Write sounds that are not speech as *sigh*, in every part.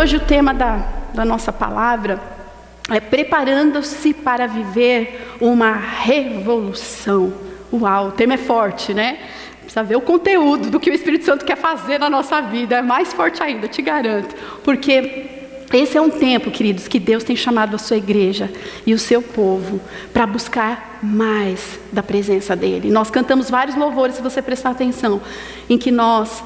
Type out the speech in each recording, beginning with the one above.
hoje o tema da, da nossa palavra é preparando-se para viver uma revolução. Uau, o tema é forte, né? Precisa ver o conteúdo do que o Espírito Santo quer fazer na nossa vida. É mais forte ainda, te garanto. Porque esse é um tempo, queridos, que Deus tem chamado a sua igreja e o seu povo para buscar mais da presença dEle. Nós cantamos vários louvores, se você prestar atenção, em que nós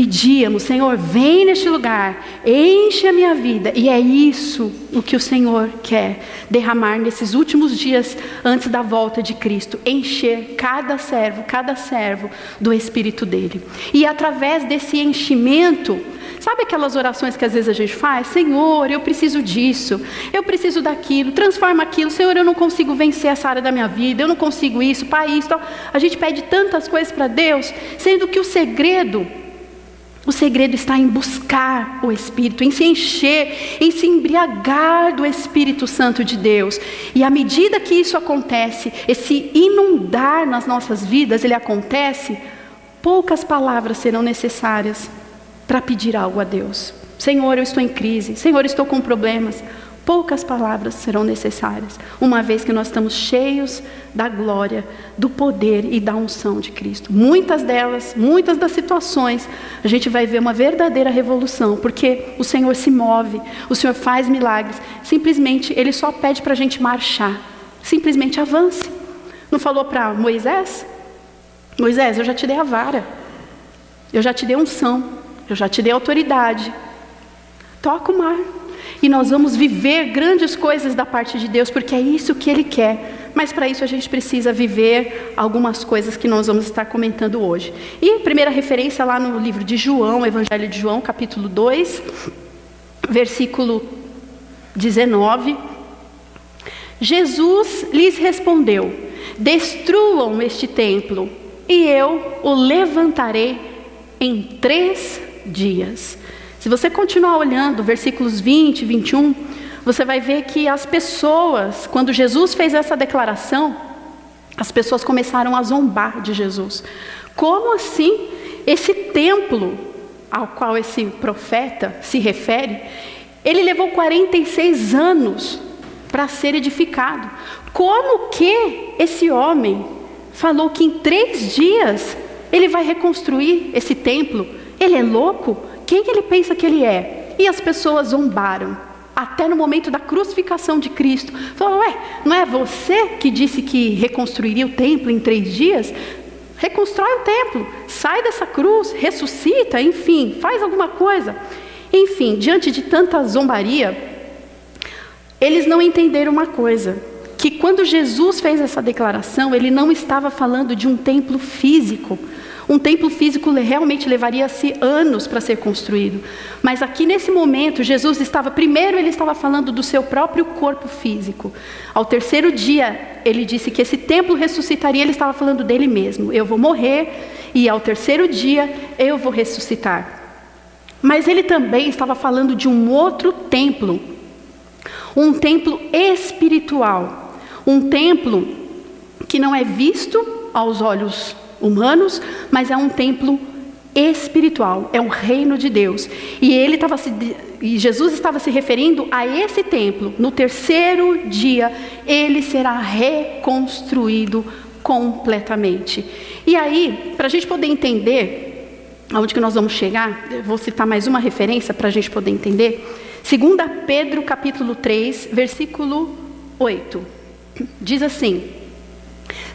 pedíamos, Senhor, vem neste lugar, enche a minha vida. E é isso o que o Senhor quer derramar nesses últimos dias antes da volta de Cristo, encher cada servo, cada servo do espírito dele. E através desse enchimento, Sabe aquelas orações que às vezes a gente faz? Senhor, eu preciso disso, eu preciso daquilo, transforma aquilo. Senhor, eu não consigo vencer essa área da minha vida, eu não consigo isso, pai, isso. A gente pede tantas coisas para Deus, sendo que o segredo o segredo está em buscar o Espírito, em se encher, em se embriagar do Espírito Santo de Deus. E à medida que isso acontece, esse inundar nas nossas vidas, ele acontece, poucas palavras serão necessárias para pedir algo a Deus. Senhor, eu estou em crise. Senhor, estou com problemas poucas palavras serão necessárias, uma vez que nós estamos cheios da glória, do poder e da unção de Cristo. Muitas delas, muitas das situações, a gente vai ver uma verdadeira revolução, porque o Senhor se move, o Senhor faz milagres, simplesmente Ele só pede para a gente marchar, simplesmente avance. Não falou para Moisés? Moisés, eu já te dei a vara, eu já te dei unção, eu já te dei autoridade, toca o mar. E nós vamos viver grandes coisas da parte de Deus, porque é isso que Ele quer. Mas para isso a gente precisa viver algumas coisas que nós vamos estar comentando hoje. E primeira referência lá no livro de João, Evangelho de João, capítulo 2, versículo 19. Jesus lhes respondeu: Destruam este templo, e eu o levantarei em três dias. Se você continuar olhando versículos 20, 21, você vai ver que as pessoas, quando Jesus fez essa declaração, as pessoas começaram a zombar de Jesus. Como assim esse templo ao qual esse profeta se refere, ele levou 46 anos para ser edificado. Como que esse homem falou que em três dias ele vai reconstruir esse templo? Ele é louco? Quem ele pensa que ele é? E as pessoas zombaram. Até no momento da crucificação de Cristo. Falaram, ué, não é você que disse que reconstruiria o templo em três dias? Reconstrói o templo, sai dessa cruz, ressuscita, enfim, faz alguma coisa. Enfim, diante de tanta zombaria, eles não entenderam uma coisa: que quando Jesus fez essa declaração, ele não estava falando de um templo físico, um templo físico realmente levaria-se anos para ser construído. Mas aqui nesse momento, Jesus estava, primeiro, ele estava falando do seu próprio corpo físico. Ao terceiro dia, ele disse que esse templo ressuscitaria, ele estava falando dele mesmo. Eu vou morrer e ao terceiro dia eu vou ressuscitar. Mas ele também estava falando de um outro templo, um templo espiritual, um templo que não é visto aos olhos humanos, mas é um templo espiritual, é um reino de Deus. E ele estava se, e Jesus estava se referindo a esse templo. No terceiro dia, ele será reconstruído completamente. E aí, para a gente poder entender aonde que nós vamos chegar, vou citar mais uma referência para a gente poder entender. 2 Pedro capítulo 3, versículo 8. Diz assim: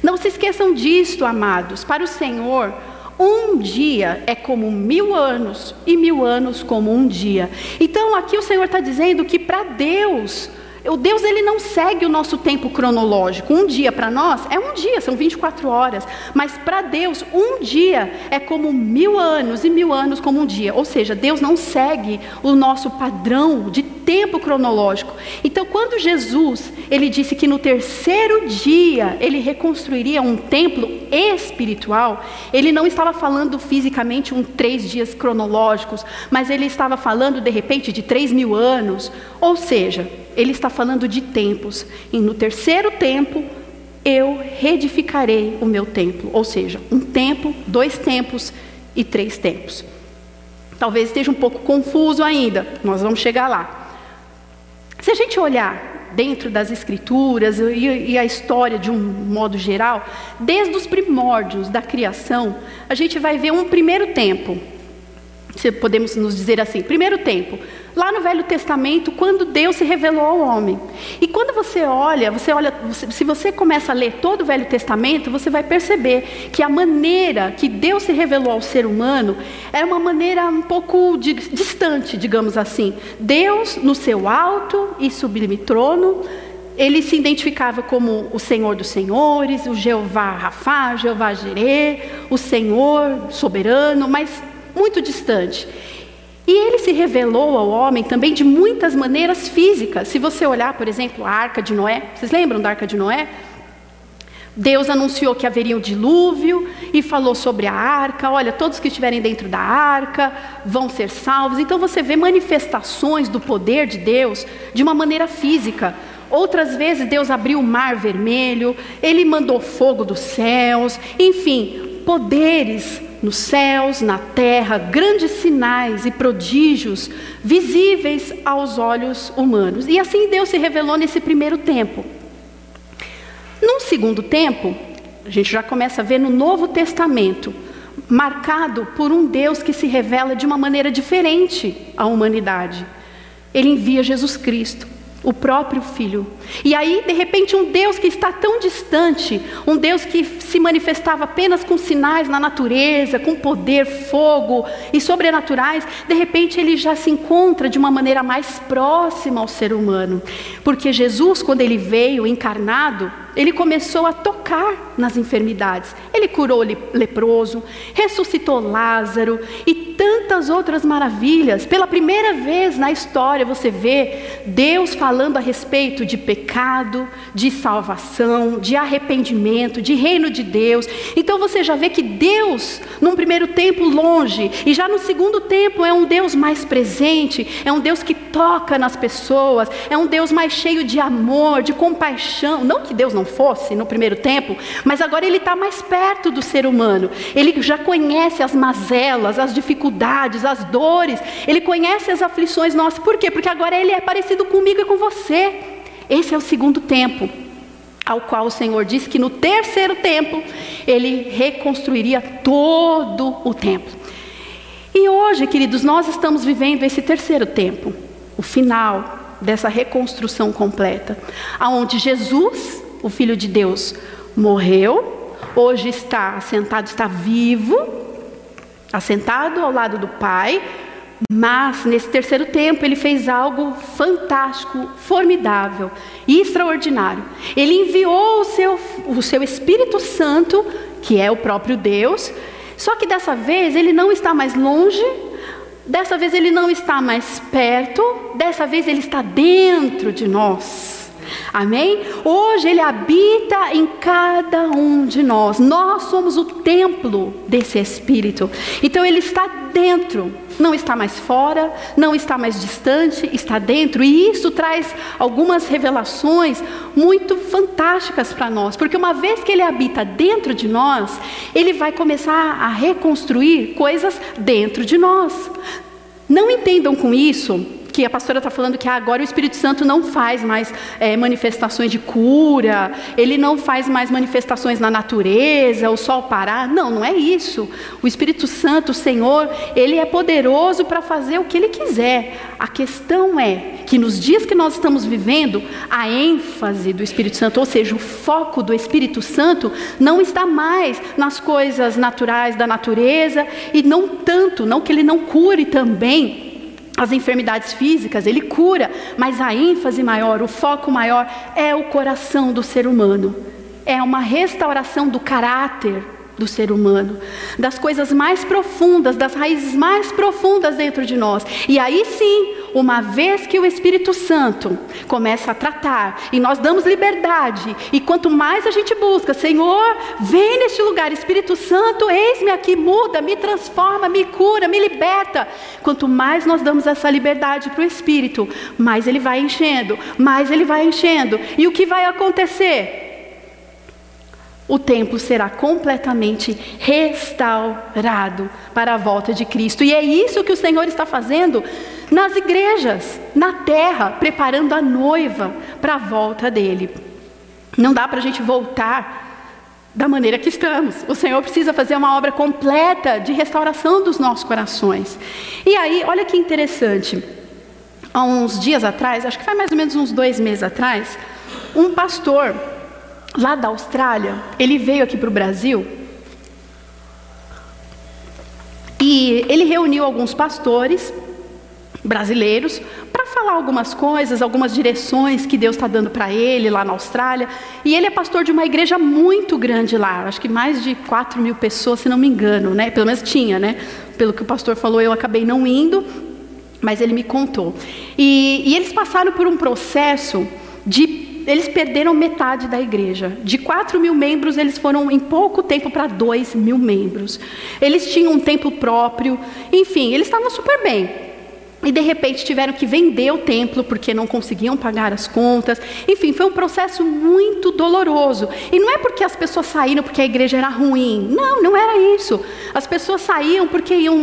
não se esqueçam disto, amados. Para o Senhor, um dia é como mil anos, e mil anos como um dia. Então, aqui o Senhor está dizendo que para Deus, o Deus ele não segue o nosso tempo cronológico. Um dia para nós é um dia, são 24 horas. Mas para Deus, um dia é como mil anos e mil anos como um dia. Ou seja, Deus não segue o nosso padrão de tempo cronológico. Então, quando Jesus ele disse que no terceiro dia ele reconstruiria um templo espiritual, ele não estava falando fisicamente um três dias cronológicos, mas ele estava falando de repente de três mil anos. Ou seja, ele está falando de tempos. E no terceiro tempo, eu reedificarei o meu templo. Ou seja, um tempo, dois tempos e três tempos. Talvez esteja um pouco confuso ainda, nós vamos chegar lá. Se a gente olhar dentro das escrituras e, a história de um modo geral, desde os primórdios da criação, a gente vai ver um primeiro tempo, se podemos nos dizer assim, primeiro tempo, lá no Velho Testamento, quando Deus se revelou ao homem. E quando você olha, você olha, se você começa a ler todo o Velho Testamento, você vai perceber que a maneira que Deus se revelou ao ser humano era uma maneira um pouco de, distante, digamos assim. Deus, no seu alto e sublime trono, ele se identificava como o Senhor dos Senhores, o Jeová Rafá, Jeová Jirê, o Senhor soberano, mas muito distante. E ele se revelou ao homem também de muitas maneiras físicas. Se você olhar, por exemplo, a arca de Noé, vocês lembram da arca de Noé? Deus anunciou que haveria um dilúvio e falou sobre a arca. Olha, todos que estiverem dentro da arca vão ser salvos. Então você vê manifestações do poder de Deus de uma maneira física. Outras vezes Deus abriu o mar vermelho, ele mandou fogo dos céus, enfim, poderes nos céus, na terra, grandes sinais e prodígios visíveis aos olhos humanos. E assim Deus se revelou nesse primeiro tempo. Num segundo tempo, a gente já começa a ver no Novo Testamento, marcado por um Deus que se revela de uma maneira diferente à humanidade. Ele envia Jesus Cristo o próprio filho. E aí, de repente, um Deus que está tão distante, um Deus que se manifestava apenas com sinais na natureza, com poder, fogo e sobrenaturais, de repente ele já se encontra de uma maneira mais próxima ao ser humano. Porque Jesus, quando ele veio encarnado, ele começou a tocar nas enfermidades. Ele curou leproso, ressuscitou Lázaro e tantas outras maravilhas. Pela primeira vez na história você vê Deus falando a respeito de pecado, de salvação, de arrependimento, de reino de Deus. Então você já vê que Deus, num primeiro tempo longe, e já no segundo tempo é um Deus mais presente, é um Deus que toca nas pessoas, é um Deus mais cheio de amor, de compaixão. Não que Deus não fosse no primeiro tempo, mas agora ele está mais perto do ser humano. Ele já conhece as mazelas, as dificuldades, as dores. Ele conhece as aflições nossas. Por quê? Porque agora ele é parecido comigo e com você. Esse é o segundo tempo ao qual o Senhor disse que no terceiro tempo ele reconstruiria todo o templo. E hoje, queridos, nós estamos vivendo esse terceiro tempo, o final dessa reconstrução completa, aonde Jesus o Filho de Deus morreu, hoje está assentado, está vivo, assentado ao lado do Pai, mas nesse terceiro tempo ele fez algo fantástico, formidável e extraordinário. Ele enviou o seu, o seu Espírito Santo, que é o próprio Deus, só que dessa vez ele não está mais longe, dessa vez ele não está mais perto, dessa vez ele está dentro de nós. Amém? Hoje Ele habita em cada um de nós. Nós somos o templo desse Espírito. Então Ele está dentro, não está mais fora, não está mais distante, está dentro. E isso traz algumas revelações muito fantásticas para nós, porque uma vez que Ele habita dentro de nós, Ele vai começar a reconstruir coisas dentro de nós. Não entendam com isso que a pastora está falando que agora o Espírito Santo não faz mais é, manifestações de cura, ele não faz mais manifestações na natureza, o sol parar. Não, não é isso. O Espírito Santo, o Senhor, ele é poderoso para fazer o que ele quiser. A questão é que nos dias que nós estamos vivendo, a ênfase do Espírito Santo, ou seja, o foco do Espírito Santo, não está mais nas coisas naturais da natureza e não tanto, não que ele não cure também as enfermidades físicas, ele cura, mas a ênfase maior, o foco maior é o coração do ser humano. É uma restauração do caráter do ser humano, das coisas mais profundas, das raízes mais profundas dentro de nós. E aí sim, uma vez que o Espírito Santo começa a tratar e nós damos liberdade, e quanto mais a gente busca, Senhor, vem neste lugar, Espírito Santo, eis-me aqui, muda, me transforma, me cura, me liberta. Quanto mais nós damos essa liberdade para o Espírito, mais ele vai enchendo, mais ele vai enchendo. E o que vai acontecer? O templo será completamente restaurado para a volta de Cristo. E é isso que o Senhor está fazendo nas igrejas, na terra, preparando a noiva para a volta dele. Não dá para a gente voltar da maneira que estamos. O Senhor precisa fazer uma obra completa de restauração dos nossos corações. E aí, olha que interessante. Há uns dias atrás, acho que faz mais ou menos uns dois meses atrás, um pastor lá da Austrália, ele veio aqui para o Brasil e ele reuniu alguns pastores brasileiros para falar algumas coisas, algumas direções que Deus está dando para ele lá na Austrália. E ele é pastor de uma igreja muito grande lá, acho que mais de 4 mil pessoas, se não me engano, né? Pelo menos tinha, né? Pelo que o pastor falou, eu acabei não indo, mas ele me contou. E, e eles passaram por um processo de eles perderam metade da igreja. De 4 mil membros, eles foram em pouco tempo para 2 mil membros. Eles tinham um templo próprio, enfim, eles estavam super bem. E de repente tiveram que vender o templo porque não conseguiam pagar as contas. Enfim, foi um processo muito doloroso. E não é porque as pessoas saíram porque a igreja era ruim. Não, não era isso. As pessoas saíam porque iam,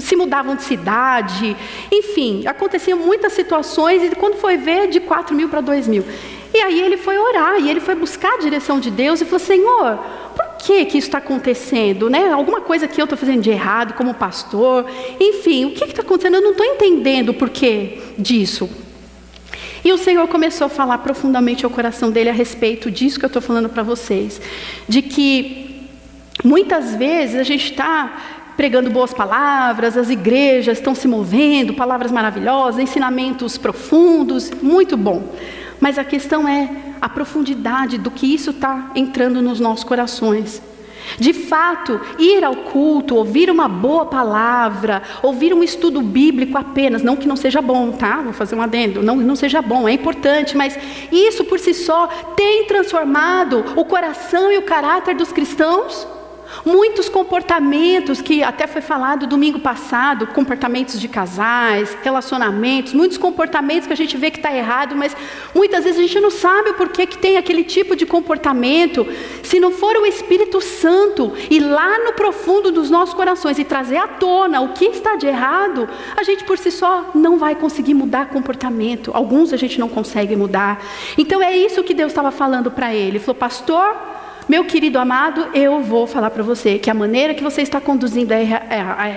se mudavam de cidade. Enfim, aconteciam muitas situações e quando foi ver, de 4 mil para 2 mil. E aí ele foi orar e ele foi buscar a direção de Deus e falou: Senhor, que que isso está acontecendo, né? Alguma coisa que eu estou fazendo de errado como pastor, enfim, o que está acontecendo? Eu não estou entendendo o porquê disso. E o Senhor começou a falar profundamente ao coração dele a respeito disso que eu estou falando para vocês, de que muitas vezes a gente está pregando boas palavras, as igrejas estão se movendo, palavras maravilhosas, ensinamentos profundos, muito bom. Mas a questão é a profundidade do que isso está entrando nos nossos corações. De fato, ir ao culto, ouvir uma boa palavra, ouvir um estudo bíblico apenas, não que não seja bom, tá? Vou fazer um adendo, não não seja bom, é importante, mas isso por si só tem transformado o coração e o caráter dos cristãos? Muitos comportamentos que até foi falado domingo passado, comportamentos de casais, relacionamentos, muitos comportamentos que a gente vê que está errado, mas muitas vezes a gente não sabe o porquê que tem aquele tipo de comportamento. Se não for o Espírito Santo ir lá no profundo dos nossos corações e trazer à tona o que está de errado, a gente por si só não vai conseguir mudar comportamento. Alguns a gente não consegue mudar. Então é isso que Deus estava falando para ele. Ele falou, pastor, meu querido amado, eu vou falar para você que a maneira que você está conduzindo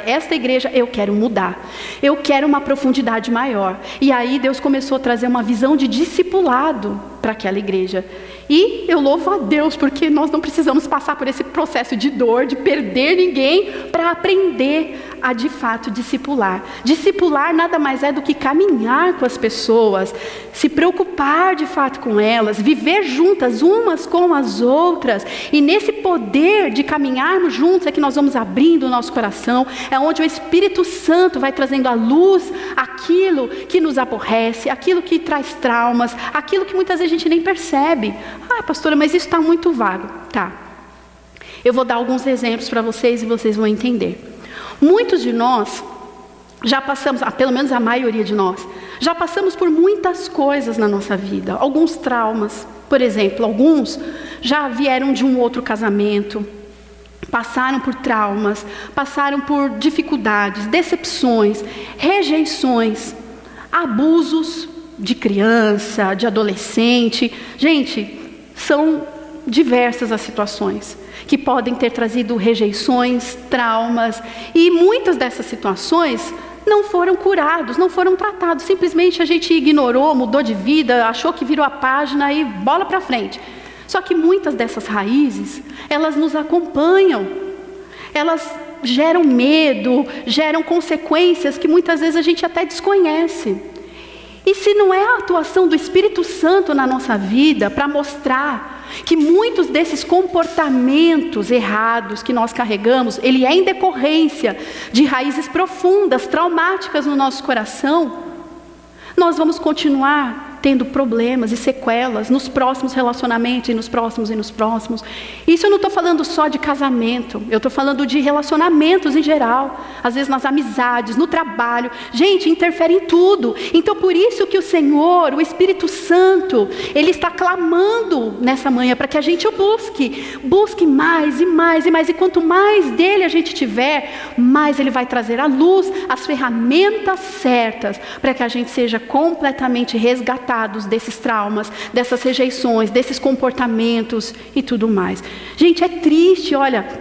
esta igreja, eu quero mudar. Eu quero uma profundidade maior. E aí Deus começou a trazer uma visão de discipulado para aquela igreja. E eu louvo a Deus porque nós não precisamos passar por esse processo de dor, de perder ninguém, para aprender a de fato discipular. Discipular nada mais é do que caminhar com as pessoas, se preocupar de fato com elas, viver juntas umas com as outras. E nesse poder de caminharmos juntos é que nós vamos abrindo o nosso coração, é onde o Espírito Santo vai trazendo à luz aquilo que nos aborrece, aquilo que traz traumas, aquilo que muitas vezes a gente nem percebe. Ah, pastora, mas isso está muito vago. Tá. Eu vou dar alguns exemplos para vocês e vocês vão entender. Muitos de nós já passamos, ah, pelo menos a maioria de nós, já passamos por muitas coisas na nossa vida, alguns traumas. Por exemplo, alguns já vieram de um outro casamento, passaram por traumas, passaram por dificuldades, decepções, rejeições, abusos de criança, de adolescente. Gente, são diversas as situações que podem ter trazido rejeições, traumas, e muitas dessas situações não foram curados, não foram tratados. Simplesmente a gente ignorou, mudou de vida, achou que virou a página e bola para frente. Só que muitas dessas raízes, elas nos acompanham. Elas geram medo, geram consequências que muitas vezes a gente até desconhece. E se não é a atuação do Espírito Santo na nossa vida para mostrar que muitos desses comportamentos errados que nós carregamos, ele é em decorrência de raízes profundas, traumáticas no nosso coração, nós vamos continuar tendo problemas e sequelas nos próximos relacionamentos e nos próximos e nos próximos. Isso eu não estou falando só de casamento, eu estou falando de relacionamentos em geral, às vezes nas amizades, no trabalho. Gente, interfere em tudo. Então por isso que o Senhor, o Espírito Santo, ele está clamando nessa manhã para que a gente o busque, busque mais e mais e mais. E quanto mais dele a gente tiver, mais ele vai trazer à luz as ferramentas certas para que a gente seja completamente resgatado desses traumas, dessas rejeições, desses comportamentos e tudo mais. Gente, é triste, olha.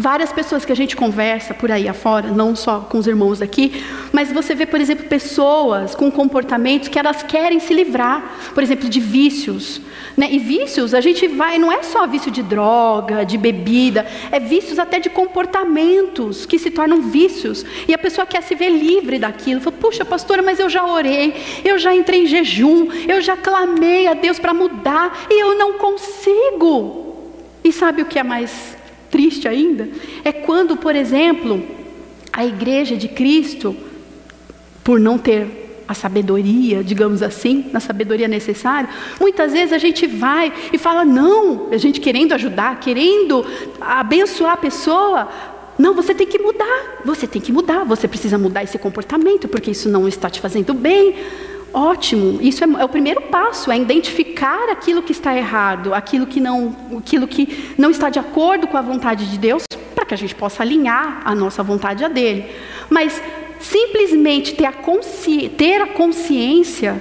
Várias pessoas que a gente conversa por aí afora, não só com os irmãos aqui, mas você vê, por exemplo, pessoas com comportamentos que elas querem se livrar, por exemplo, de vícios. Né? E vícios, a gente vai, não é só vício de droga, de bebida, é vícios até de comportamentos que se tornam vícios. E a pessoa quer se ver livre daquilo. Fala, puxa, pastora, mas eu já orei, eu já entrei em jejum, eu já clamei a Deus para mudar e eu não consigo. E sabe o que é mais triste ainda, é quando, por exemplo, a igreja de Cristo, por não ter a sabedoria, digamos assim, na sabedoria necessária, muitas vezes a gente vai e fala, não, a gente querendo ajudar, querendo abençoar a pessoa, não, você tem que mudar, você tem que mudar, você precisa mudar esse comportamento, porque isso não está te fazendo bem. Ótimo, isso é, é, o primeiro passo, é identificar aquilo que está errado, aquilo que não, aquilo que não está de acordo com a vontade de Deus, para que a gente possa alinhar a nossa vontade a dele. Mas simplesmente ter a, consci, ter a consciência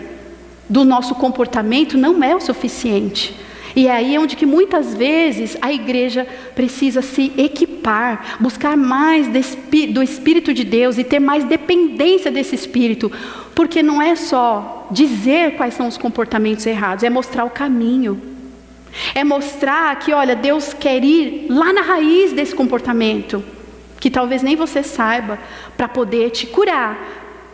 do nosso comportamento não é o suficiente. E é aí onde que muitas vezes a igreja precisa se equipar, buscar mais do Espírito de Deus e ter mais dependência desse Espírito, porque não é só dizer quais são os comportamentos errados, é mostrar o caminho. É mostrar que, olha, Deus quer ir lá na raiz desse comportamento, que talvez nem você saiba, para poder te curar,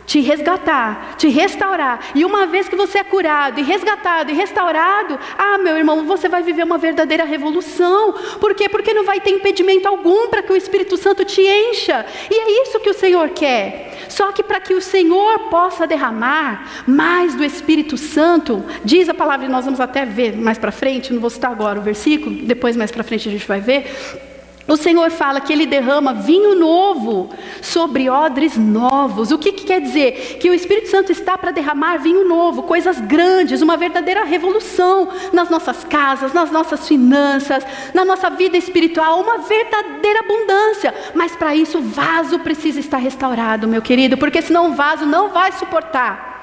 te resgatar, te restaurar. E uma vez que você é curado e resgatado e restaurado, ah, meu irmão, você vai viver uma verdadeira revolução. Por quê? Porque não vai ter impedimento algum para que o Espírito Santo te encha. E é isso que o Senhor quer. Só que para que o Senhor possa derramar mais do Espírito Santo, diz a palavra, e nós vamos até ver mais para frente, não vou citar agora o versículo, depois mais para frente a gente vai ver o Senhor fala que Ele derrama vinho novo sobre odres novos. O que, que quer dizer? Que o Espírito Santo está para derramar vinho novo, coisas grandes, uma verdadeira revolução nas nossas casas, nas nossas finanças, na nossa vida espiritual, uma verdadeira abundância. Mas para isso o vaso precisa estar restaurado, meu querido, porque senão o vaso não vai suportar.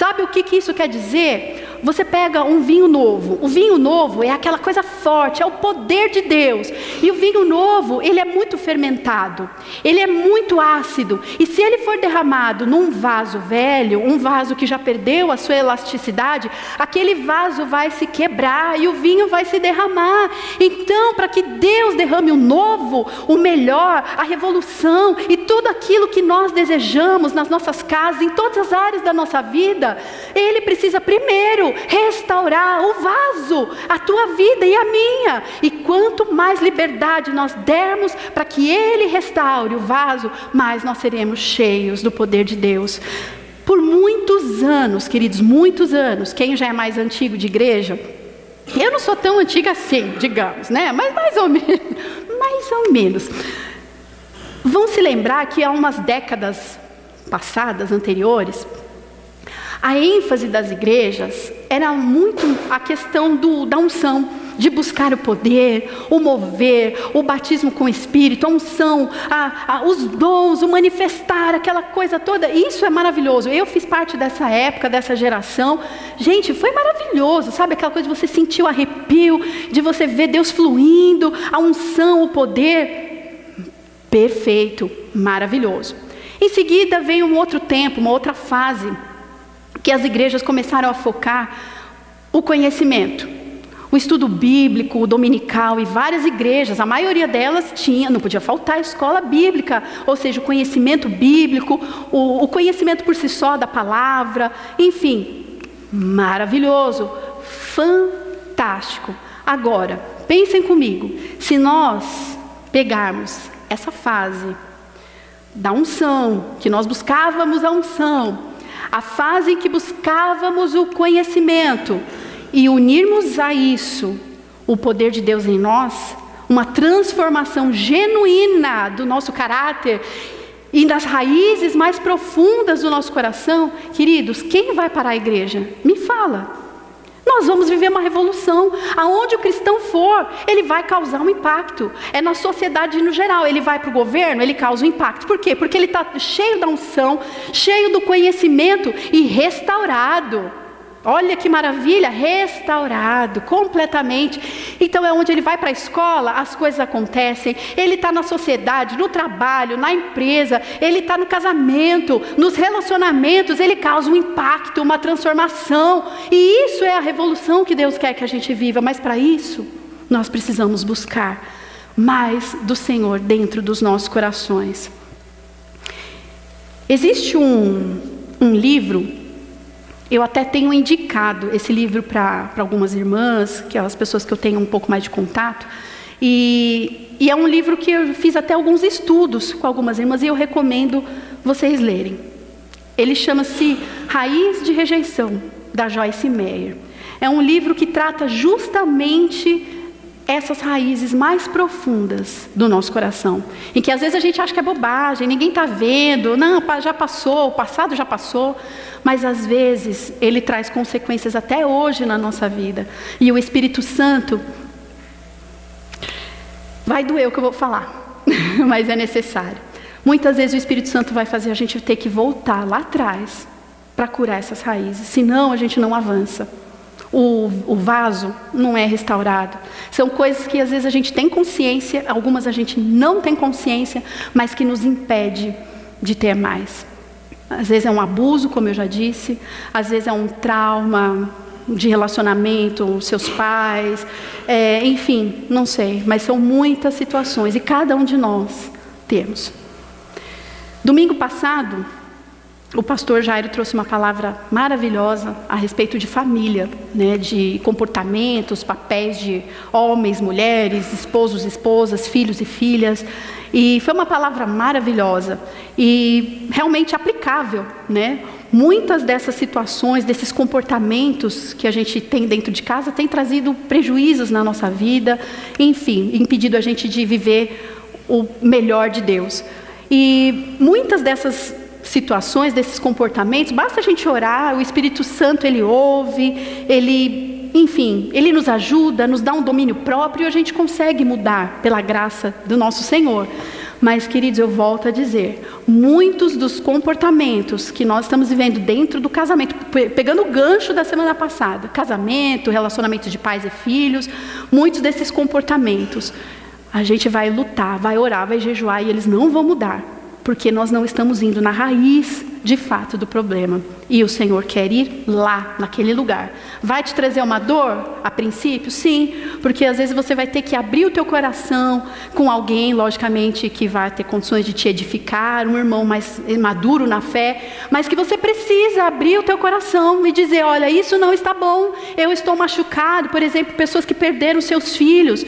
Sabe o que, que isso quer dizer? Você pega um vinho novo. O vinho novo é aquela coisa forte, é o poder de Deus. E o vinho novo, ele é muito fermentado. Ele é muito ácido. E se ele for derramado num vaso velho, um vaso que já perdeu a sua elasticidade, aquele vaso vai se quebrar e o vinho vai se derramar. Então, para que Deus derrame o novo, o melhor, a revolução e tudo aquilo que nós desejamos nas nossas casas, em todas as áreas da nossa vida, ele precisa primeiro restaurar o vaso, a tua vida e a minha. E quanto mais liberdade nós dermos para que Ele restaure o vaso, mais nós seremos cheios do poder de Deus. Por muitos anos, queridos, muitos anos, quem já é mais antigo de igreja, eu não sou tão antiga assim, digamos, né? Mas mais ou menos, *laughs* mais ou menos. Vão se lembrar que há umas décadas passadas, anteriores, a ênfase das igrejas era muito a questão do, da unção, de buscar o poder, o mover, o batismo com o Espírito, a unção, a, a, os dons, o manifestar, aquela coisa toda. Isso é maravilhoso. Eu fiz parte dessa época, dessa geração. Gente, foi maravilhoso, sabe? Aquela coisa de você sentir o arrepio, de você ver Deus fluindo, a unção, o poder. Perfeito, maravilhoso. Em seguida veio um outro tempo, uma outra fase que as igrejas começaram a focar o conhecimento. O estudo bíblico, o dominical e várias igrejas, a maioria delas tinha, não podia faltar a escola bíblica, ou seja, o conhecimento bíblico, o, o conhecimento por si só da palavra, enfim, maravilhoso, fantástico. Agora, pensem comigo, se nós pegarmos essa fase da unção, que nós buscávamos a unção, a fase em que buscávamos o conhecimento e unirmos a isso o poder de Deus em nós, uma transformação genuína do nosso caráter e das raízes mais profundas do nosso coração, queridos, quem vai para a igreja? Me fala. Nós vamos viver uma revolução. Aonde o cristão for, ele vai causar um impacto. É na sociedade no geral. Ele vai para o governo, ele causa um impacto. Por quê? Porque ele está cheio da unção, cheio do conhecimento e restaurado. Olha que maravilha, restaurado completamente. Então é onde ele vai para a escola, as coisas acontecem. Ele está na sociedade, no trabalho, na empresa, ele está no casamento, nos relacionamentos, ele causa um impacto, uma transformação. E isso é a revolução que Deus quer que a gente viva. Mas para isso, nós precisamos buscar mais do Senhor dentro dos nossos corações. Existe um, um livro eu até tenho indicado esse livro para algumas irmãs, que são as pessoas que eu tenho um pouco mais de contato. E, e, é um livro que eu fiz até alguns estudos com algumas irmãs e eu recomendo vocês lerem. Ele chama-se Raiz de Rejeição, da Joyce Meyer. É um livro que trata justamente essas raízes mais profundas do nosso coração, em que às vezes a gente acha que é bobagem, ninguém está vendo, não, já passou, o passado já passou, mas às vezes ele traz consequências até hoje na nossa vida. E o Espírito Santo vai doer o que eu vou falar, *laughs* mas é necessário. Muitas vezes o Espírito Santo vai fazer a gente ter que voltar lá atrás para curar essas raízes, senão a gente não avança o, o vaso não é restaurado. São coisas que às vezes a gente tem consciência, algumas a gente não tem consciência, mas que nos impede de ter mais. Às vezes é um abuso, como eu já disse, às vezes é um trauma de relacionamento, seus pais, é, enfim, não sei, mas são muitas situações e cada um de nós temos. Domingo passado, o pastor Jairo trouxe uma palavra maravilhosa a respeito de família, né, de comportamentos, papéis de homens, mulheres, esposos, esposas, filhos e filhas. E foi uma palavra maravilhosa e realmente aplicável, né? Muitas dessas situações, desses comportamentos que a gente tem dentro de casa, têm trazido prejuízos na nossa vida, enfim, impedido a gente de viver o melhor de Deus. E muitas dessas situações, desses comportamentos, basta a gente orar, o Espírito Santo ele ouve, ele, enfim, ele nos ajuda, nos dá um domínio próprio e a gente consegue mudar pela graça do nosso Senhor. Mas, queridos, eu volto a dizer, muitos dos comportamentos que nós estamos vivendo dentro do casamento, pegando o gancho da semana passada, casamento, relacionamentos de pais e filhos, muitos desses comportamentos, a gente vai lutar, vai orar, vai jejuar e eles não vão mudar porque nós não estamos indo na raiz de fato do problema. E o Senhor quer ir lá, naquele lugar. Vai te trazer uma dor a princípio? Sim, porque às vezes você vai ter que abrir o teu coração com alguém, logicamente, que vai ter condições de te edificar, um irmão mais maduro na fé, mas que você precisa abrir o teu coração e dizer, olha, isso não está bom, eu estou machucado, por exemplo, pessoas que perderam seus filhos,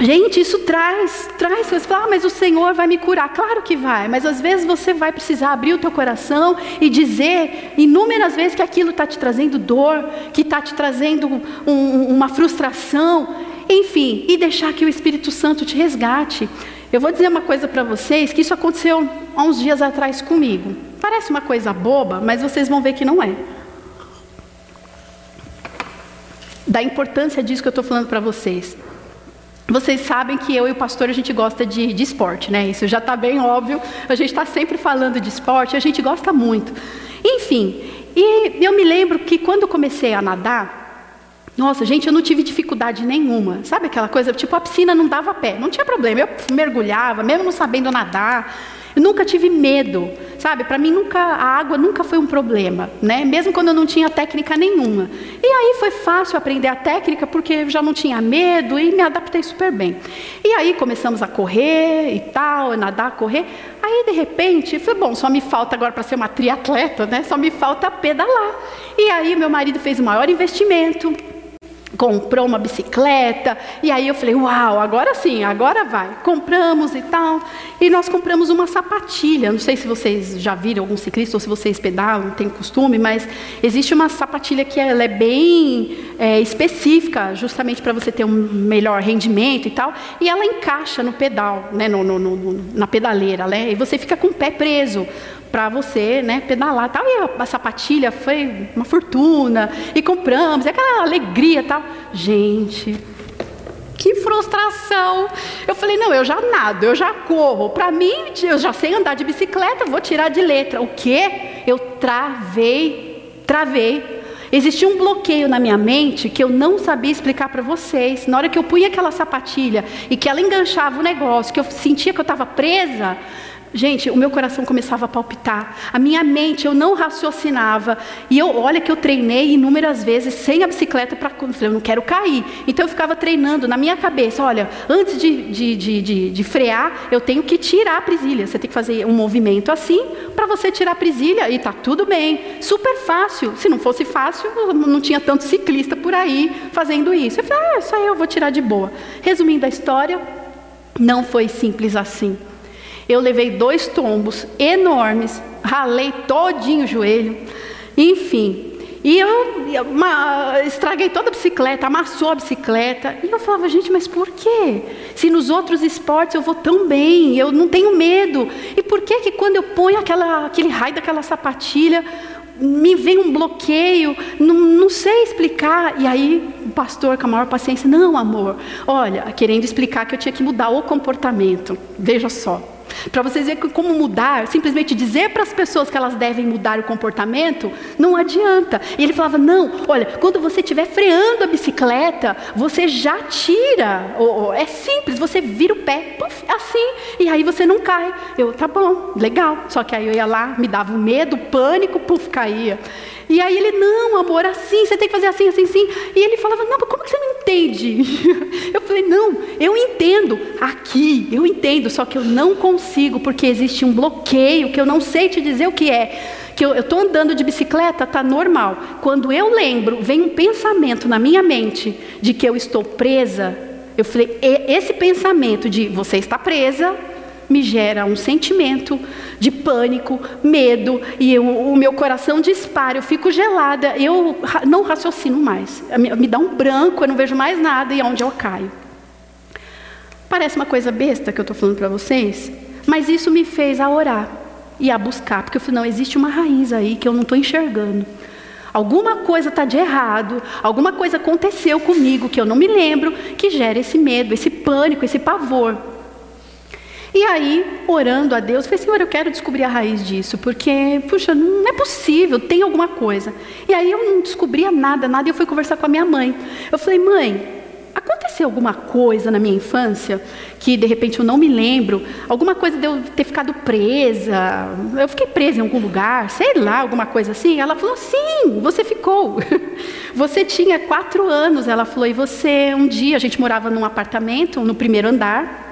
Gente, isso traz, traz, você fala, ah, mas o Senhor vai me curar. Claro que vai, mas às vezes você vai precisar abrir o teu coração e dizer inúmeras vezes que aquilo está te trazendo dor, que está te trazendo um, uma frustração, enfim, e deixar que o Espírito Santo te resgate. Eu vou dizer uma coisa para vocês, que isso aconteceu há uns dias atrás comigo. Parece uma coisa boba, mas vocês vão ver que não é. Da importância disso que eu estou falando para vocês. Vocês sabem que eu e o pastor a gente gosta de, de esporte, né? Isso já está bem óbvio. A gente está sempre falando de esporte, a gente gosta muito. Enfim, e eu me lembro que quando comecei a nadar, nossa, gente, eu não tive dificuldade nenhuma. Sabe aquela coisa, tipo, a piscina não dava pé, não tinha problema. Eu mergulhava, mesmo não sabendo nadar. Eu nunca tive medo, sabe? Para mim nunca a água nunca foi um problema, né? Mesmo quando eu não tinha técnica nenhuma. E aí foi fácil aprender a técnica porque eu já não tinha medo e me adaptei super bem. E aí começamos a correr e tal, nadar, correr. Aí de repente, foi bom, só me falta agora para ser uma triatleta, né? Só me falta pedalar. E aí meu marido fez o maior investimento comprou uma bicicleta, e aí eu falei, uau, agora sim, agora vai. Compramos e tal, e nós compramos uma sapatilha, não sei se vocês já viram algum ciclista, ou se vocês pedalam, tem costume, mas existe uma sapatilha que ela é bem é, específica, justamente para você ter um melhor rendimento e tal, e ela encaixa no pedal, né, no, no, no, na pedaleira, né, e você fica com o pé preso para você né, pedalar. Tal. E a, sapatilha foi uma fortuna, e compramos, e aquela alegria tal. Gente, que frustração! Eu falei, não, eu já nado, eu já corro. Para mim, eu já sei andar de bicicleta, vou tirar de letra. O quê? Eu travei, travei. Existia um bloqueio na minha mente que eu não sabia explicar para vocês. Na hora que eu punha aquela sapatilha e que ela enganchava o negócio, que eu sentia que eu estava presa, Gente, o meu coração começava a palpitar, a minha mente, eu não raciocinava. E eu, olha que eu treinei inúmeras vezes sem a bicicleta para. Eu não quero cair. Então eu ficava treinando na minha cabeça: olha, antes de, de, de, de, de frear, eu tenho que tirar a presilha. Você tem que fazer um movimento assim para você tirar a presilha e está tudo bem. Super fácil. Se não fosse fácil, não tinha tanto ciclista por aí fazendo isso. Eu falei: ah, isso aí eu vou tirar de boa. Resumindo a história, não foi simples assim. Eu levei dois tombos enormes, ralei todinho o joelho, enfim. E eu uma, estraguei toda a bicicleta, amassou a bicicleta. E eu falava, gente, mas por quê? Se nos outros esportes eu vou tão bem, eu não tenho medo. E por que que quando eu ponho aquela, aquele raio daquela sapatilha, me vem um bloqueio, não, não, sei explicar. E aí o pastor, com a maior paciência, não, amor, olha, querendo explicar que eu tinha que mudar o comportamento. Veja só. Para vocês verem como mudar, simplesmente dizer para as pessoas que elas devem mudar o comportamento, não adianta. E ele falava: não, olha, quando você estiver freando a bicicleta, você já tira. é simples, você vira o pé, puff, assim, e aí você não cai. Eu, tá bom, legal. Só que aí eu ia lá, me dava um medo, pânico, puf, caía. E aí ele, não, amor, assim, você tem que fazer assim, assim, assim. E ele falava, não, mas como que você não entende? *laughs* Eu falei, não, eu entendo aqui, eu entendo, só que eu não consigo, porque existe um bloqueio que eu não sei te dizer o que é. Que eu estou andando de bicicleta, tá normal. Quando eu lembro, vem um pensamento na minha mente de que eu estou presa. Eu falei, esse pensamento de você está presa, me gera um sentimento de pânico, medo, e eu, o meu coração dispara, eu fico gelada, eu não raciocino mais. Me dá um branco, eu não vejo mais nada e é onde eu caio. Parece uma coisa besta que eu estou falando para vocês, mas isso me fez a orar e a buscar, porque eu falei, não, existe uma raiz aí que eu não estou enxergando. Alguma coisa está de errado, alguma coisa aconteceu comigo que eu não me lembro, que gera esse medo, esse pânico, esse pavor. E aí, orando a Deus, falei, Senhor, eu quero descobrir a raiz disso, porque, puxa, não é possível, tem alguma coisa. E aí eu não descobria nada, nada, e eu fui conversar com a minha mãe. Eu falei, mãe, aconteceu alguma coisa na minha infância que de repente eu não me lembro? Alguma coisa de eu ter ficado presa? Eu fiquei presa em algum lugar, sei lá, alguma coisa assim? Ela falou: sim, você ficou. *laughs* Você tinha quatro anos. Ela falou: e você, um dia, a gente morava num apartamento, no primeiro andar.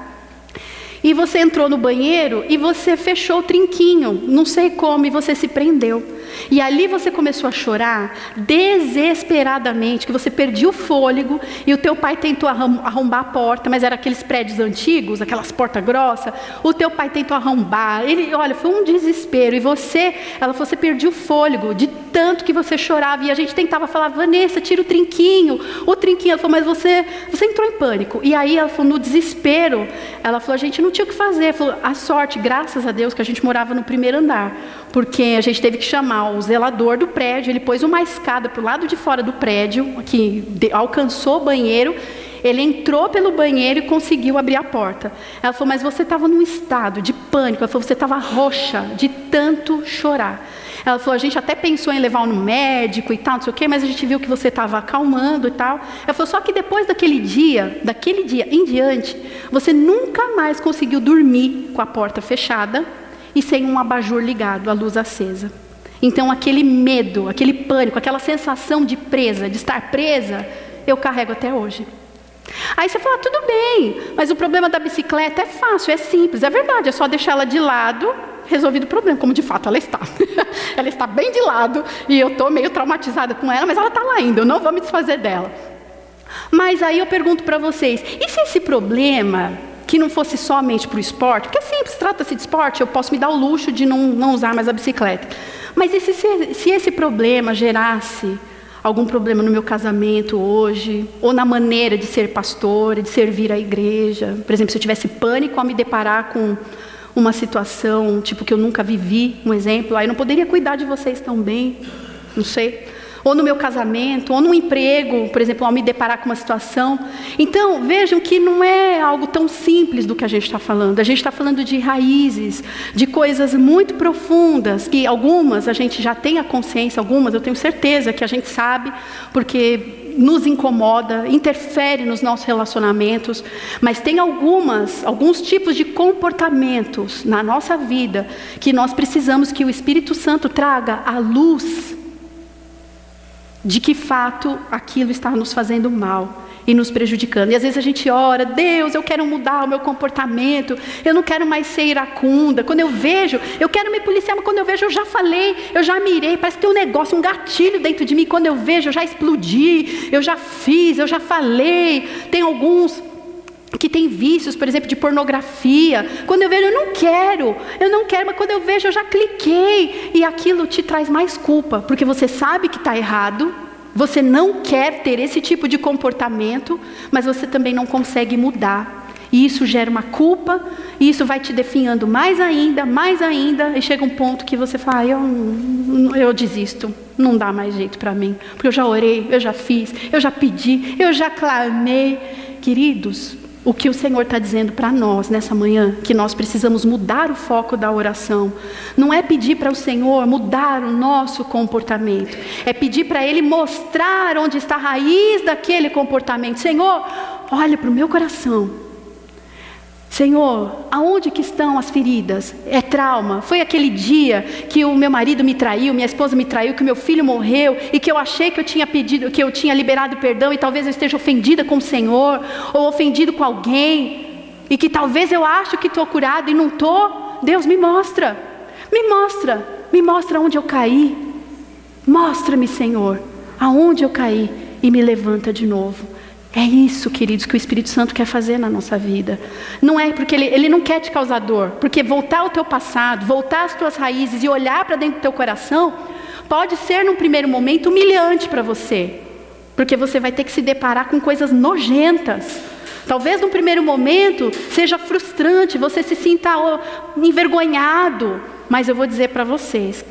E você entrou no banheiro e você fechou o trinquinho, não sei como, e você se prendeu. E ali você começou a chorar desesperadamente, que você perdia o fôlego e o teu pai tentou arrombar a porta, mas era aqueles prédios antigos, aquelas portas grossas. O teu pai tentou arrombar. Ele, olha, foi um desespero. E você, ela falou, você perdia o fôlego de tanto que você chorava. E a gente tentava falar, Vanessa, tira o trinquinho. O trinquinho, ela falou, mas você, você entrou em pânico. E aí ela falou, no desespero, ela falou, a gente não tinha o que fazer. Ela falou, a sorte, graças a Deus, que a gente morava no primeiro andar porque a gente teve que chamar o zelador do prédio, ele pôs uma escada para o lado de fora do prédio, que alcançou o banheiro, ele entrou pelo banheiro e conseguiu abrir a porta. Ela falou, mas você estava num estado de pânico, ela falou, você estava roxa de tanto chorar. Ela falou, a gente até pensou em levar no médico e tal, não sei o quê, mas a gente viu que você estava acalmando e tal. Ela falou, só que depois daquele dia, daquele dia em diante, você nunca mais conseguiu dormir com a porta fechada, e sem um abajur ligado, a luz acesa. Então, aquele medo, aquele pânico, aquela sensação de presa, de estar presa, eu carrego até hoje. Aí você fala, tudo bem, mas o problema da bicicleta é fácil, é simples, é verdade, é só deixá-la de lado, resolvido o problema, como de fato ela está. *laughs* ela está bem de lado e eu estou meio traumatizada com ela, mas ela está lá ainda, eu não vou me desfazer dela. Mas aí eu pergunto para vocês: e se esse problema que não fosse somente para o esporte, porque sempre se trata-se de esporte, eu posso me dar o luxo de não, não usar mais a bicicleta. Mas e se, se esse problema gerasse algum problema no meu casamento hoje, ou na maneira de ser pastor, de servir a igreja? Por exemplo, se eu tivesse pânico ao me deparar com uma situação tipo que eu nunca vivi, um exemplo, aí eu não poderia cuidar de vocês tão bem, não sei ou no meu casamento, ou no emprego, por exemplo, ao me deparar com uma situação. Então, vejam que não é algo tão simples do que a gente está falando. A gente está falando de raízes, de coisas muito profundas, que algumas a gente já tem a consciência, algumas eu tenho certeza que a gente sabe, porque nos incomoda, interfere nos nossos relacionamentos, mas tem algumas, alguns tipos de comportamentos na nossa vida que nós precisamos que o Espírito Santo traga à luz de que fato aquilo está nos fazendo mal e nos prejudicando. E às vezes a gente ora, Deus, eu quero mudar o meu comportamento, eu não quero mais ser iracunda. Quando eu vejo, eu quero me policiar, mas quando eu vejo, eu já falei, eu já mirei, parece que tem um negócio, um gatilho dentro de mim. Quando eu vejo, eu já explodi, eu já fiz, eu já falei. Tem alguns que tem vícios, por exemplo, de pornografia. Quando eu vejo, eu não quero, eu não quero, mas quando eu vejo, eu já cliquei. E aquilo te traz mais culpa, porque você sabe que está errado, você não quer ter esse tipo de comportamento, mas você também não consegue mudar. E isso gera uma culpa, e isso vai te definhando mais ainda, mais ainda, e chega um ponto que você fala: ah, eu, eu desisto, não dá mais jeito para mim, porque eu já orei, eu já fiz, eu já pedi, eu já clamei. Queridos, o que o Senhor está dizendo para nós nessa manhã, que nós precisamos mudar o foco da oração. Não é pedir para o Senhor mudar o nosso comportamento, é pedir para Ele mostrar onde está a raiz daquele comportamento. Senhor, olha para o meu coração, Senhor, aonde que estão as feridas? É trauma. Foi aquele dia que o meu marido me traiu, minha esposa me traiu, que meu filho morreu e que eu achei que eu tinha pedido, que eu tinha liberado perdão e talvez eu esteja ofendida com o Senhor ou ofendido com alguém e que talvez eu acho que estou curado e não estou. Deus me mostra, me mostra, me mostra onde eu caí. Mostra-me, Senhor, aonde eu caí e me levanta de novo. É isso, queridos, que o Espírito Santo quer fazer na nossa vida. Não é porque ele, ele não quer te causar dor, porque voltar ao teu passado, voltar às tuas raízes e olhar para dentro do teu coração, pode ser num primeiro momento humilhante para você, porque você vai ter que se deparar com coisas nojentas. Talvez no primeiro momento seja frustrante, você se sinta envergonhado, mas eu vou dizer para vocês: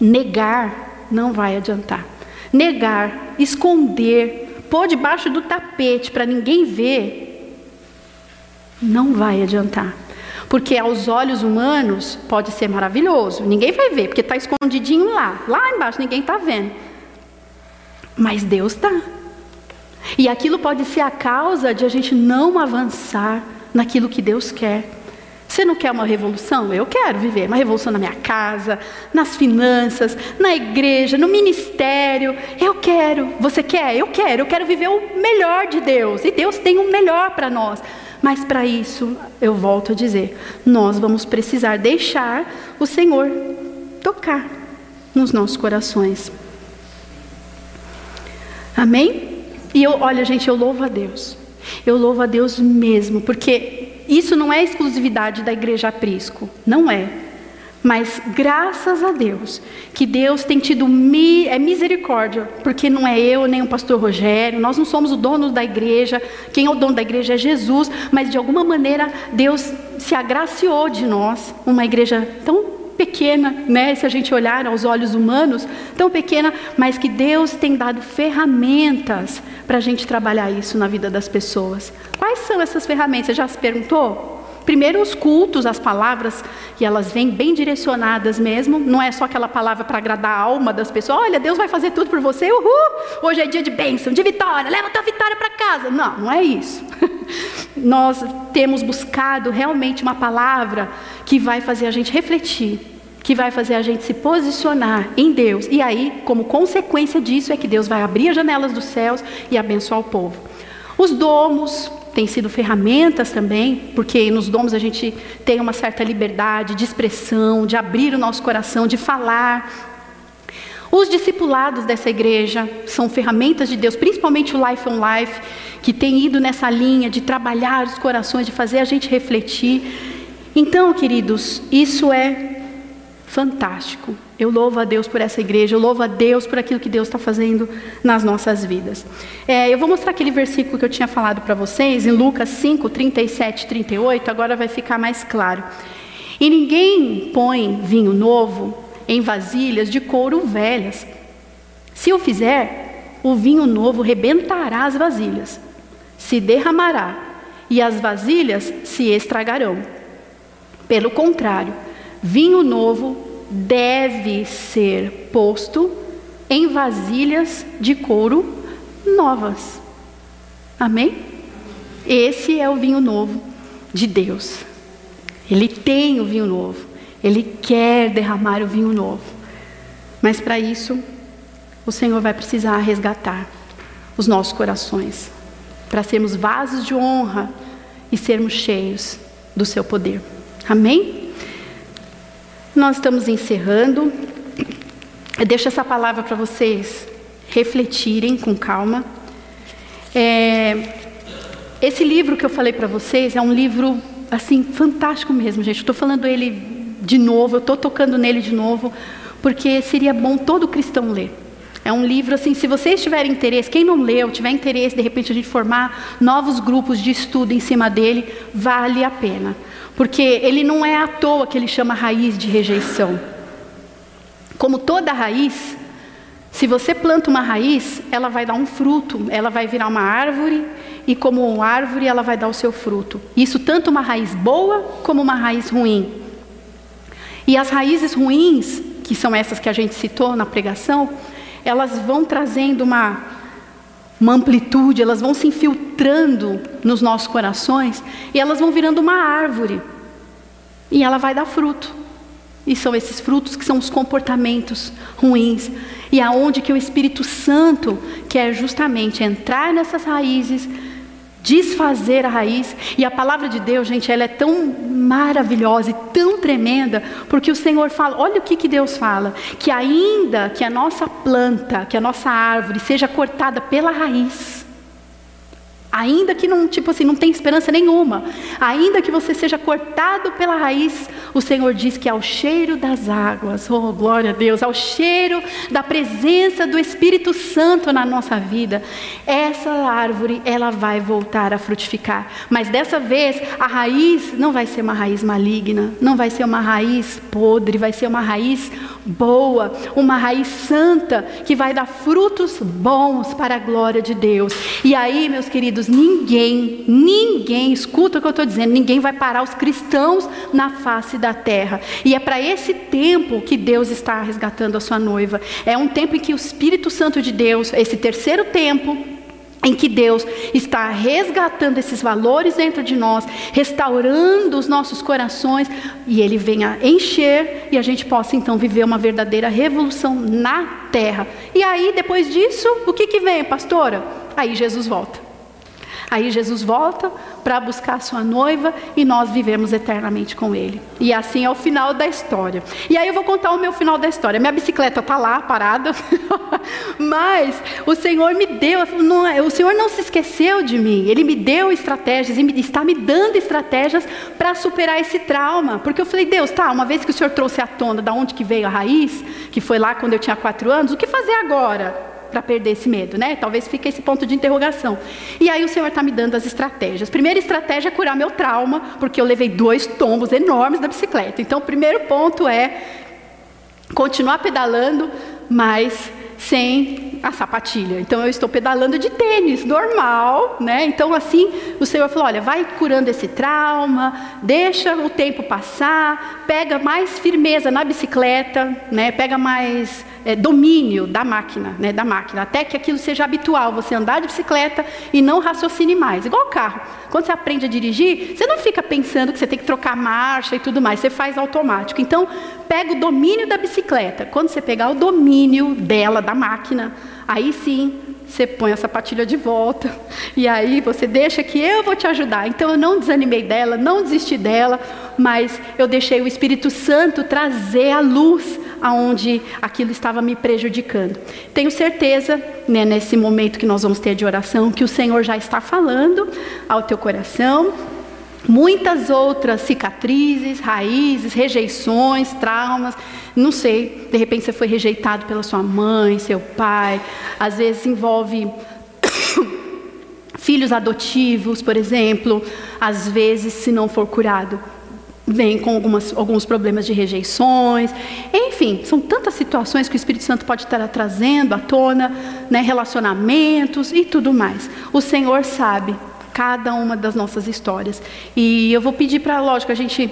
negar não vai adiantar. Negar, esconder, pôr debaixo do tapete para ninguém ver, não vai adiantar. Porque aos olhos humanos pode ser maravilhoso, ninguém vai ver, porque está escondidinho lá, lá embaixo ninguém está vendo. Mas Deus está. E aquilo pode ser a causa de a gente não avançar naquilo que Deus quer. Você não quer uma revolução? Eu quero viver uma revolução na minha casa, nas finanças, na igreja, no ministério. Eu quero. Você quer? Eu quero. Eu quero viver o melhor de Deus. E Deus tem o melhor para nós. Mas para isso, eu volto a dizer, nós vamos precisar deixar o Senhor tocar nos nossos corações. Amém? E eu, olha, gente, eu louvo a Deus. Eu louvo a Deus mesmo, porque isso não é exclusividade da igreja aprisco, não é. Mas graças a Deus, que Deus tem tido mi, é misericórdia, porque não é eu nem o pastor Rogério, nós não somos o dono da igreja, quem é o dono da igreja é Jesus, mas de alguma maneira Deus se agraciou de nós, uma igreja tão pequena, né, se a gente olhar aos olhos humanos, tão pequena, mas que Deus tem dado ferramentas para a gente trabalhar isso na vida das pessoas. Quais são essas ferramentas? Você já se perguntou? Primeiro, os cultos, as palavras, e elas vêm bem direcionadas mesmo, não é só aquela palavra para agradar a alma das pessoas, olha, Deus vai fazer tudo por você, uhul, hoje é dia de bênção, de vitória, leva tua vitória para casa. Não, não é isso. *laughs* Nós temos buscado realmente uma palavra que vai fazer a gente refletir, que vai fazer a gente se posicionar em Deus, e aí, como consequência disso, é que Deus vai abrir as janelas dos céus e abençoar o povo. Os domos, têm sido ferramentas também, porque nos dons a gente tem uma certa liberdade de expressão, de abrir o nosso coração, de falar. Os discipulados dessa igreja são ferramentas de Deus, principalmente o Life on Life, que tem ido nessa linha de trabalhar os corações, de fazer a gente refletir. Então, queridos, isso é fantástico. Eu louvo a Deus por essa igreja, eu louvo a Deus por aquilo que Deus está fazendo nas nossas vidas. É, eu vou mostrar aquele versículo que eu tinha falado para vocês, em Lucas 5, 37 e 38, agora vai ficar mais claro. E ninguém põe vinho novo em vasilhas de couro velhas. Se o fizer, o vinho novo rebentará as vasilhas, se derramará, e as vasilhas se estragarão. Pelo contrário, vinho novo deve ser posto em vasilhas de couro novas. Amém? Esse é o vinho novo de Deus. Ele tem o vinho novo. Ele quer derramar o vinho novo. Mas para isso, o Senhor vai precisar resgatar os nossos corações, para sermos vasos de honra e sermos cheios do seu poder. Amém? Nós estamos encerrando. Eu deixo essa palavra para vocês refletirem com calma. É, esse livro que eu falei para vocês é um livro assim fantástico mesmo, gente. Estou falando ele de novo, eu estou tocando nele de novo, porque seria bom todo cristão ler. É um livro assim, se vocês tiverem interesse, quem não leu, tiver interesse, de repente a gente formar novos grupos de estudo em cima dele, vale a pena. Porque ele não é à toa que ele chama raiz de rejeição. Como toda raiz, se você planta uma raiz, ela vai dar um fruto, ela vai virar uma árvore, e como árvore, ela vai dar o seu fruto. Isso tanto uma raiz boa como uma raiz ruim. E as raízes ruins, que são essas que a gente citou na pregação, elas vão trazendo uma, uma amplitude, elas vão se infiltrando nos nossos corações e elas vão virando uma árvore. E ela vai dar fruto. E são esses frutos que são os comportamentos ruins. E aonde que o Espírito Santo quer justamente entrar nessas raízes, desfazer a raiz. E a palavra de Deus, gente, ela é tão maravilhosa e tão tremenda, porque o Senhor fala, olha o que, que Deus fala, que ainda que a nossa planta, que a nossa árvore seja cortada pela raiz, Ainda que não, tipo assim, não tem esperança nenhuma. Ainda que você seja cortado pela raiz, o Senhor diz que ao cheiro das águas, oh glória a Deus, ao cheiro da presença do Espírito Santo na nossa vida, essa árvore ela vai voltar a frutificar. Mas dessa vez a raiz não vai ser uma raiz maligna, não vai ser uma raiz podre, vai ser uma raiz boa, uma raiz santa que vai dar frutos bons para a glória de Deus. E aí, meus queridos, ninguém, ninguém, escuta o que eu estou dizendo, ninguém vai parar os cristãos na face da terra. E é para esse tempo que Deus está resgatando a sua noiva. É um tempo em que o Espírito Santo de Deus, esse terceiro tempo, em que Deus está resgatando esses valores dentro de nós, restaurando os nossos corações e Ele venha encher e a gente possa então viver uma verdadeira revolução na terra. E aí, depois disso, o que, que vem, pastora? Aí Jesus volta. Aí Jesus volta para buscar a sua noiva e nós vivemos eternamente com ele. E assim é o final da história. E aí eu vou contar o meu final da história. Minha bicicleta está lá parada, *laughs* mas o Senhor me deu, não, é, o Senhor não se esqueceu de mim. Ele me deu estratégias e está me dando estratégias para superar esse trauma. Porque eu falei, Deus, tá, uma vez que o Senhor trouxe à tona da onde que veio a raiz, que foi lá quando eu tinha quatro anos, o que fazer agora? Para perder esse medo, né? Talvez fique esse ponto de interrogação. E aí o Senhor está me dando as estratégias. Primeira estratégia é curar meu trauma, porque eu levei dois tombos enormes da bicicleta. Então, o primeiro ponto é continuar pedalando, mas sem a sapatilha. Então eu estou pedalando de tênis, normal, né? Então assim, o Senhor falou: olha, vai curando esse trauma, deixa o tempo passar, pega mais firmeza na bicicleta, né? Pega mais é, domínio da máquina, né? Da máquina, até que aquilo seja habitual, você andar de bicicleta e não raciocine mais, igual o carro. Quando você aprende a dirigir, você não fica pensando que você tem que trocar marcha e tudo mais, você faz automático. Então, pega o domínio da bicicleta. Quando você pegar o domínio dela, da máquina, aí sim você põe a sapatilha de volta e aí você deixa que eu vou te ajudar. Então eu não desanimei dela, não desisti dela, mas eu deixei o Espírito Santo trazer a luz aonde aquilo estava me prejudicando. Tenho certeza, né, nesse momento que nós vamos ter de oração, que o Senhor já está falando ao teu coração. Muitas outras cicatrizes, raízes, rejeições, traumas, não sei, de repente você foi rejeitado pela sua mãe, seu pai, às vezes envolve *coughs* filhos adotivos, por exemplo, às vezes, se não for curado, vem com algumas, alguns problemas de rejeições, enfim, são tantas situações que o Espírito Santo pode estar trazendo à tona, né, relacionamentos e tudo mais. O Senhor sabe cada uma das nossas histórias. E eu vou pedir para, lógico, a gente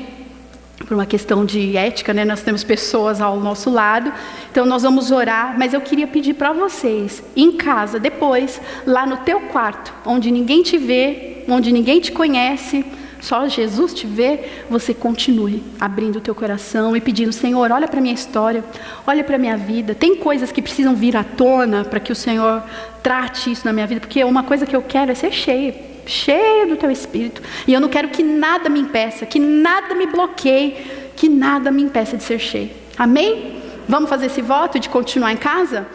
por uma questão de ética, né? Nós temos pessoas ao nosso lado, então nós vamos orar, mas eu queria pedir para vocês, em casa, depois, lá no teu quarto, onde ninguém te vê, onde ninguém te conhece, só Jesus te vê, você continue abrindo o teu coração e pedindo, Senhor, olha para minha história, olha para minha vida. Tem coisas que precisam vir à tona para que o Senhor trate isso na minha vida, porque uma coisa que eu quero é ser cheia, cheia do teu espírito. E eu não quero que nada me impeça, que nada me bloqueie, que nada me impeça de ser cheia. Amém? Vamos fazer esse voto de continuar em casa?